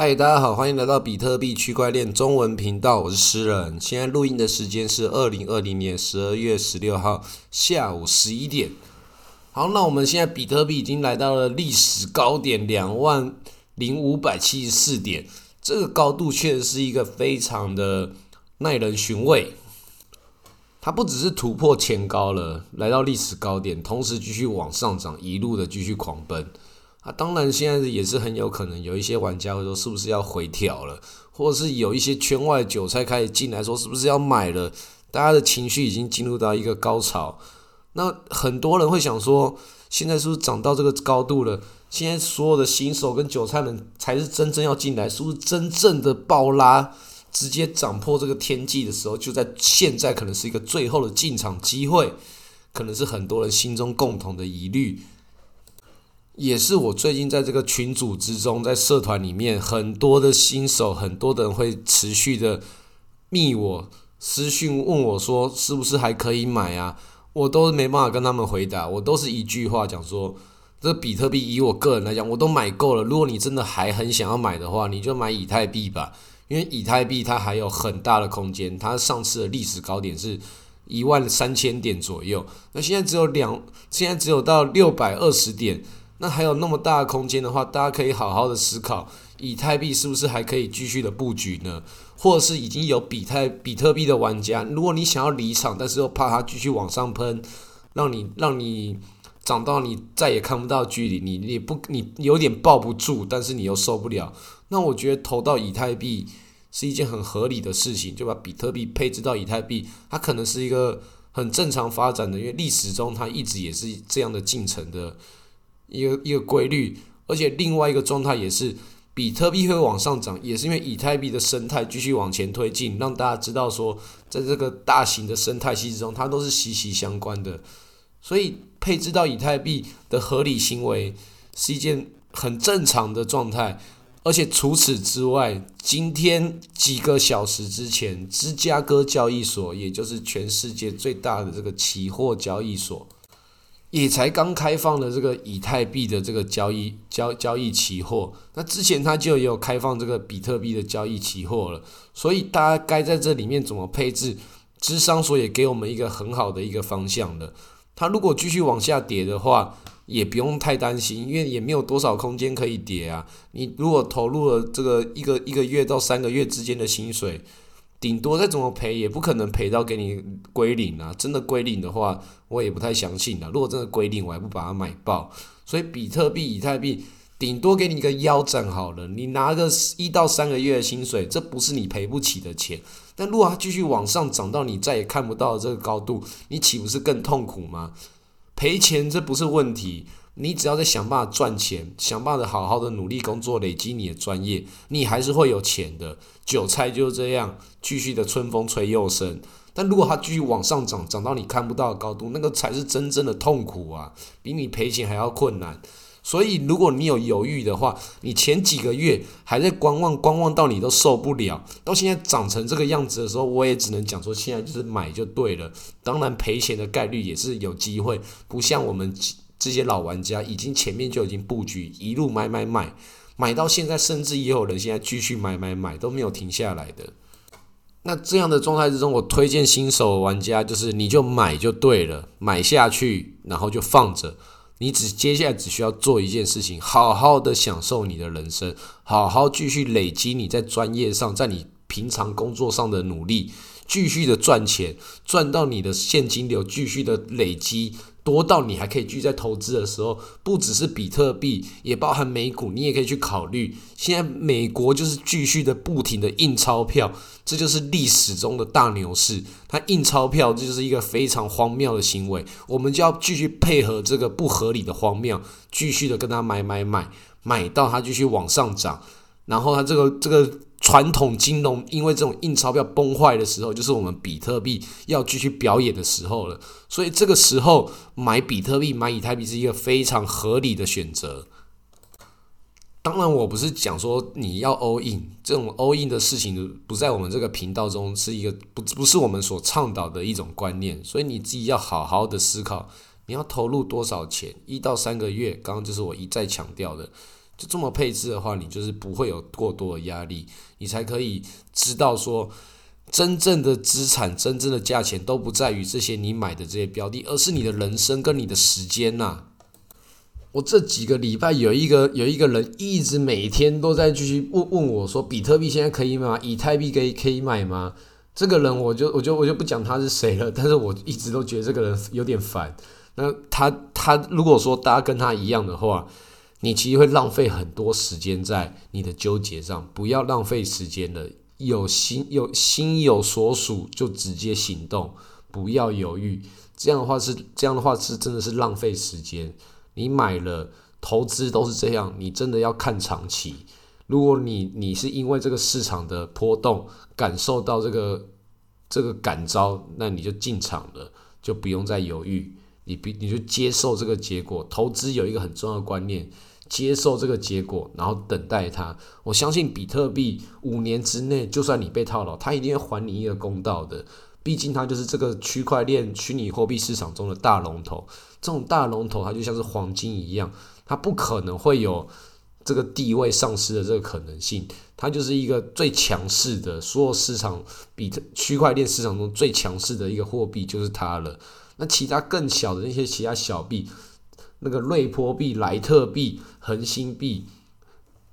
嗨，大家好，欢迎来到比特币区块链中文频道，我是诗人。现在录音的时间是二零二零年十二月十六号下午十一点。好，那我们现在比特币已经来到了历史高点两万零五百七十四点，这个高度确实是一个非常的耐人寻味。它不只是突破前高了，来到历史高点，同时继续往上涨，一路的继续狂奔。啊，当然，现在也是很有可能有一些玩家会说，是不是要回调了，或者是有一些圈外韭菜开始进来，说是不是要买了？大家的情绪已经进入到一个高潮。那很多人会想说，现在是不是涨到这个高度了？现在所有的新手跟韭菜们才是真正要进来，是不是真正的暴拉，直接涨破这个天际的时候，就在现在可能是一个最后的进场机会，可能是很多人心中共同的疑虑。也是我最近在这个群组之中，在社团里面，很多的新手，很多的人会持续的密我私讯问我说，是不是还可以买啊？我都没办法跟他们回答，我都是一句话讲说，这比特币以我个人来讲，我都买够了。如果你真的还很想要买的话，你就买以太币吧，因为以太币它还有很大的空间，它上次的历史高点是一万三千点左右，那现在只有两，现在只有到六百二十点。那还有那么大的空间的话，大家可以好好的思考，以太币是不是还可以继续的布局呢？或者是已经有比太比特币的玩家，如果你想要离场，但是又怕它继续往上喷，让你让你涨到你再也看不到距离，你你不你有点抱不住，但是你又受不了，那我觉得投到以太币是一件很合理的事情，就把比特币配置到以太币，它可能是一个很正常发展的，因为历史中它一直也是这样的进程的。一个一个规律，而且另外一个状态也是，比特币会往上涨，也是因为以太币的生态继续往前推进，让大家知道说，在这个大型的生态系之中，它都是息息相关的。所以配置到以太币的合理行为是一件很正常的状态。而且除此之外，今天几个小时之前，芝加哥交易所，也就是全世界最大的这个期货交易所。也才刚开放了这个以太币的这个交易交交易期货，那之前它就有开放这个比特币的交易期货了，所以大家该在这里面怎么配置？智商所也给我们一个很好的一个方向的。它如果继续往下跌的话，也不用太担心，因为也没有多少空间可以跌啊。你如果投入了这个一个一个月到三个月之间的薪水。顶多再怎么赔，也不可能赔到给你归零啊！真的归零的话，我也不太相信的。如果真的归零，我还不把它买爆。所以比特币、以太币顶多给你一个腰斩好了，你拿个一到三个月的薪水，这不是你赔不起的钱。但如果它继续往上涨到你再也看不到这个高度，你岂不是更痛苦吗？赔钱这不是问题。你只要在想办法赚钱，想办法好好的努力工作，累积你的专业，你还是会有钱的。韭菜就是这样，继续的春风吹又生。但如果它继续往上涨，涨到你看不到的高度，那个才是真正的痛苦啊，比你赔钱还要困难。所以，如果你有犹豫的话，你前几个月还在观望，观望到你都受不了，到现在涨成这个样子的时候，我也只能讲说，现在就是买就对了。当然，赔钱的概率也是有机会，不像我们。这些老玩家已经前面就已经布局，一路买买买，买到现在，甚至也有人现在继续买买买，都没有停下来的。那这样的状态之中，我推荐新手玩家就是你就买就对了，买下去，然后就放着。你只接下来只需要做一件事情，好好的享受你的人生，好好继续累积你在专业上，在你平常工作上的努力，继续的赚钱，赚到你的现金流继续的累积。多到你还可以继续在投资的时候，不只是比特币，也包含美股，你也可以去考虑。现在美国就是继续的不停的印钞票，这就是历史中的大牛市。它印钞票，这就是一个非常荒谬的行为。我们就要继续配合这个不合理的荒谬，继续的跟它买买买，买到它继续往上涨，然后它这个这个。传统金融因为这种印钞票崩坏的时候，就是我们比特币要继续表演的时候了。所以这个时候买比特币、买以太币是一个非常合理的选择。当然，我不是讲说你要 all in，这种 all in 的事情不在我们这个频道中是一个不不是我们所倡导的一种观念。所以你自己要好好的思考，你要投入多少钱，一到三个月。刚刚就是我一再强调的。就这么配置的话，你就是不会有过多的压力，你才可以知道说，真正的资产、真正的价钱都不在于这些你买的这些标的，而是你的人生跟你的时间呐。我这几个礼拜有一个有一个人一直每天都在继续问问我说，比特币现在可以买吗？以太币可以可以买吗？这个人我就我就我就不讲他是谁了，但是我一直都觉得这个人有点烦。那他他如果说大家跟他一样的话，你其实会浪费很多时间在你的纠结上，不要浪费时间了。有心有心有所属就直接行动，不要犹豫。这样的话是这样的话是真的是浪费时间。你买了投资都是这样，你真的要看长期。如果你你是因为这个市场的波动感受到这个这个感召，那你就进场了，就不用再犹豫。你比你就接受这个结果。投资有一个很重要的观念，接受这个结果，然后等待它。我相信比特币五年之内，就算你被套牢，它一定会还你一个公道的。毕竟它就是这个区块链虚拟货币市场中的大龙头。这种大龙头，它就像是黄金一样，它不可能会有这个地位丧失的这个可能性。它就是一个最强势的，所有市场比特区块链市场中最强势的一个货币就是它了。那其他更小的那些其他小币，那个瑞波币、莱特币、恒星币、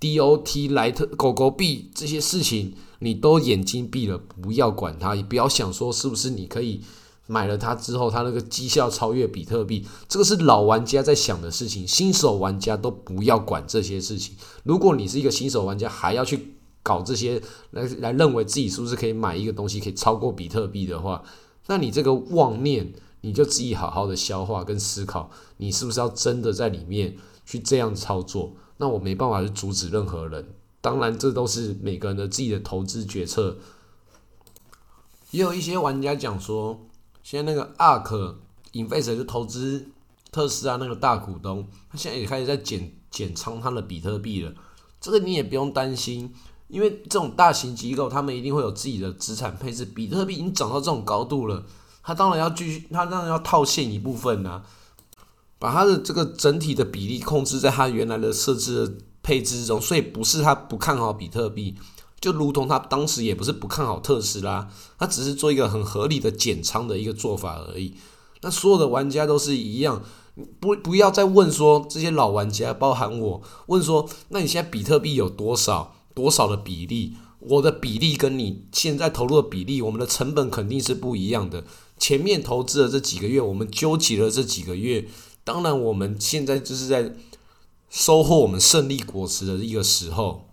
DOT、莱特狗狗币这些事情，你都眼睛闭了，不要管它，也不要想说是不是你可以。买了它之后，它那个绩效超越比特币，这个是老玩家在想的事情。新手玩家都不要管这些事情。如果你是一个新手玩家，还要去搞这些来来认为自己是不是可以买一个东西可以超过比特币的话，那你这个妄念，你就自己好好的消化跟思考，你是不是要真的在里面去这样操作？那我没办法去阻止任何人。当然，这都是每个人的自己的投资决策。也有一些玩家讲说。现在那个 ARK Invest 就投资特斯拉那个大股东，他现在也开始在减减仓他的比特币了。这个你也不用担心，因为这种大型机构他们一定会有自己的资产配置。比特币已经涨到这种高度了，他当然要继续，他当然要套现一部分呐，把他的这个整体的比例控制在他原来的设置配置之中。所以不是他不看好比特币。就如同他当时也不是不看好特斯拉，他只是做一个很合理的减仓的一个做法而已。那所有的玩家都是一样，不不要再问说这些老玩家，包含我，问说那你现在比特币有多少多少的比例？我的比例跟你现在投入的比例，我们的成本肯定是不一样的。前面投资的这几个月，我们纠结了这几个月，当然我们现在就是在收获我们胜利果实的一个时候。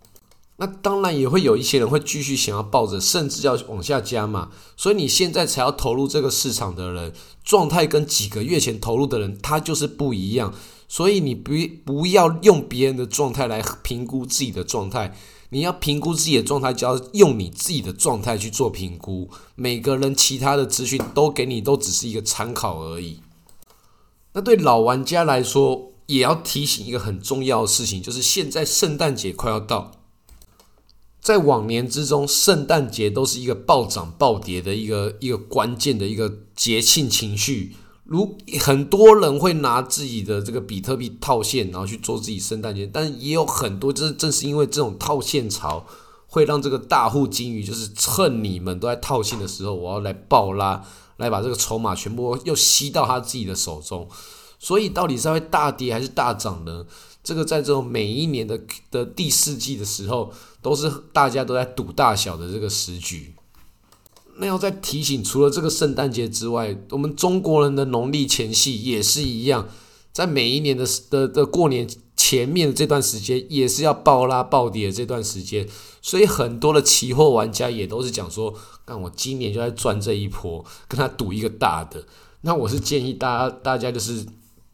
那当然也会有一些人会继续想要抱着，甚至要往下加嘛。所以你现在才要投入这个市场的人，状态跟几个月前投入的人，他就是不一样。所以你不不要用别人的状态来评估自己的状态，你要评估自己的状态，就要用你自己的状态去做评估。每个人其他的资讯都给你，都只是一个参考而已。那对老玩家来说，也要提醒一个很重要的事情，就是现在圣诞节快要到。在往年之中，圣诞节都是一个暴涨暴跌的一个一个关键的一个节庆情绪。如很多人会拿自己的这个比特币套现，然后去做自己圣诞节，但也有很多，就是正是因为这种套现潮，会让这个大户金鱼就是趁你们都在套现的时候，我要来暴拉，来把这个筹码全部又吸到他自己的手中。所以，到底是会大跌还是大涨呢？这个在这种每一年的的第四季的时候，都是大家都在赌大小的这个时局。那要再提醒，除了这个圣诞节之外，我们中国人的农历前夕也是一样，在每一年的的的过年前面这段时间，也是要暴拉暴跌的这段时间。所以很多的期货玩家也都是讲说，看我今年就在赚这一波，跟他赌一个大的。那我是建议大家，大家就是。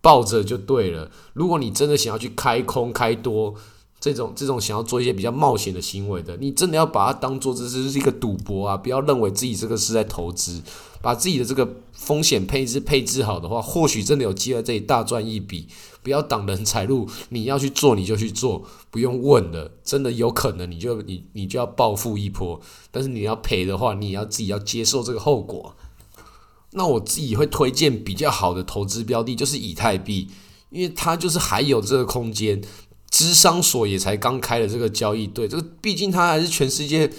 抱着就对了。如果你真的想要去开空开多，这种这种想要做一些比较冒险的行为的，你真的要把它当做这是一个赌博啊！不要认为自己这个是在投资，把自己的这个风险配置配置好的话，或许真的有机会这里大赚一笔。不要挡人财路，你要去做你就去做，不用问的，真的有可能你就你你就要暴富一波。但是你要赔的话，你也要自己要接受这个后果。那我自己会推荐比较好的投资标的，就是以太币，因为它就是还有这个空间。资商所也才刚开了这个交易对，这个毕竟它还是全世界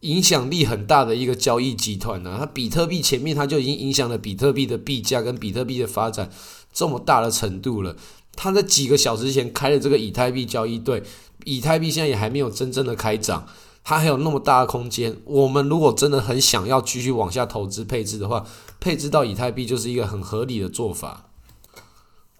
影响力很大的一个交易集团呢。它比特币前面它就已经影响了比特币的币价跟比特币的发展这么大的程度了。它在几个小时前开了这个以太币交易对，以太币现在也还没有真正的开涨，它还有那么大的空间。我们如果真的很想要继续往下投资配置的话，配置到以太币就是一个很合理的做法。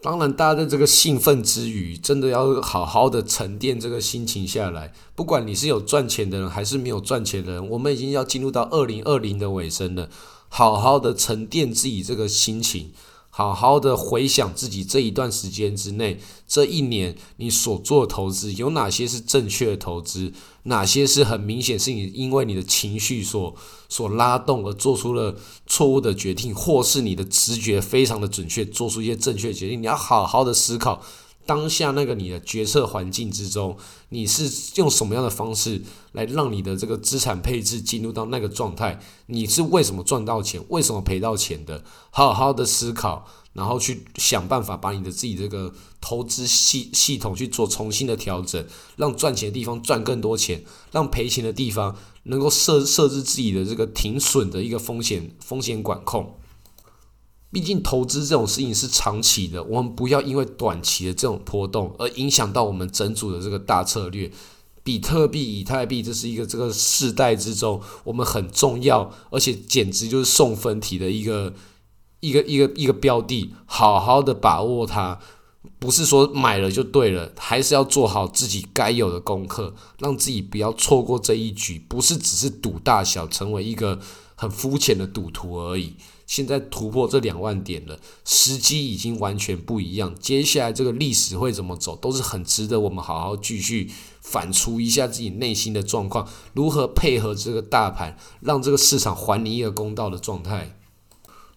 当然，大家在这个兴奋之余，真的要好好的沉淀这个心情下来。不管你是有赚钱的人，还是没有赚钱的人，我们已经要进入到二零二零的尾声了。好好的沉淀自己这个心情。好好的回想自己这一段时间之内，这一年你所做的投资有哪些是正确的投资，哪些是很明显是你因为你的情绪所所拉动而做出了错误的决定，或是你的直觉非常的准确，做出一些正确决定。你要好好的思考。当下那个你的决策环境之中，你是用什么样的方式来让你的这个资产配置进入到那个状态？你是为什么赚到钱，为什么赔到钱的？好好的思考，然后去想办法把你的自己这个投资系系统去做重新的调整，让赚钱的地方赚更多钱，让赔钱的地方能够设设置自己的这个停损的一个风险风险管控。毕竟投资这种事情是长期的，我们不要因为短期的这种波动而影响到我们整组的这个大策略。比特币、以太币，这是一个这个世代之中我们很重要，而且简直就是送分题的一个一个一个一个标的，好好的把握它，不是说买了就对了，还是要做好自己该有的功课，让自己不要错过这一局，不是只是赌大小，成为一个很肤浅的赌徒而已。现在突破这两万点了，时机已经完全不一样。接下来这个历史会怎么走，都是很值得我们好好继续反刍一下自己内心的状况，如何配合这个大盘，让这个市场还你一个公道的状态。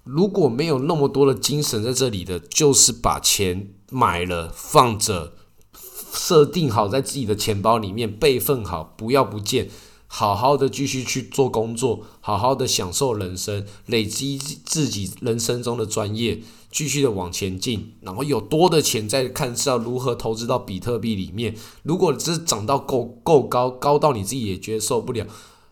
如果没有那么多的精神在这里的，就是把钱买了放着，设定好在自己的钱包里面备份好，不要不见。好好的继续去做工作，好好的享受人生，累积自己人生中的专业，继续的往前进，然后有多的钱再看是要如何投资到比特币里面。如果只是涨到够够高，高到你自己也觉得受不了，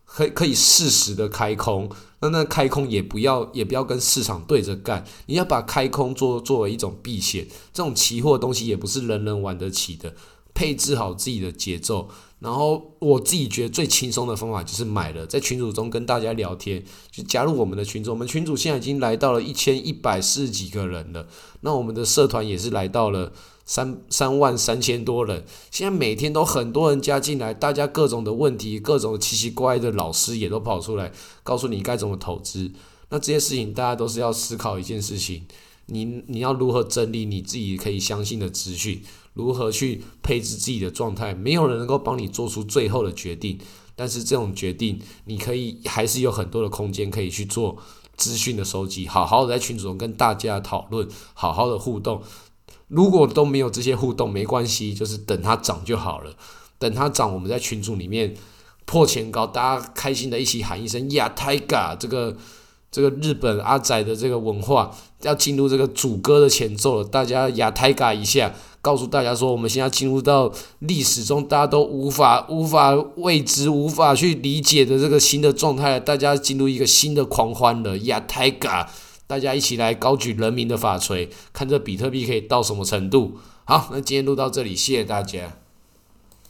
可以可以适时的开空。那那开空也不要也不要跟市场对着干，你要把开空做作为一种避险。这种期货东西也不是人人玩得起的，配置好自己的节奏。然后我自己觉得最轻松的方法就是买了，在群组中跟大家聊天，就加入我们的群组。我们群组现在已经来到了一千一百四十几个人了，那我们的社团也是来到了三三万三千多人。现在每天都很多人加进来，大家各种的问题，各种奇奇怪的老师也都跑出来告诉你该怎么投资。那这些事情大家都是要思考一件事情。你你要如何整理你自己可以相信的资讯？如何去配置自己的状态？没有人能够帮你做出最后的决定，但是这种决定你可以还是有很多的空间可以去做资讯的收集，好好的在群组中跟大家讨论，好好的互动。如果都没有这些互动，没关系，就是等它涨就好了。等它涨，我们在群组里面破前高，大家开心的一起喊一声呀，太嘎！这个。这个日本阿仔的这个文化要进入这个主歌的前奏了，大家亚太嘎一下，告诉大家说，我们现在进入到历史中大家都无法无法未知、无法去理解的这个新的状态，大家进入一个新的狂欢了，亚太嘎，大家一起来高举人民的法锤，看这比特币可以到什么程度。好，那今天录到这里，谢谢大家。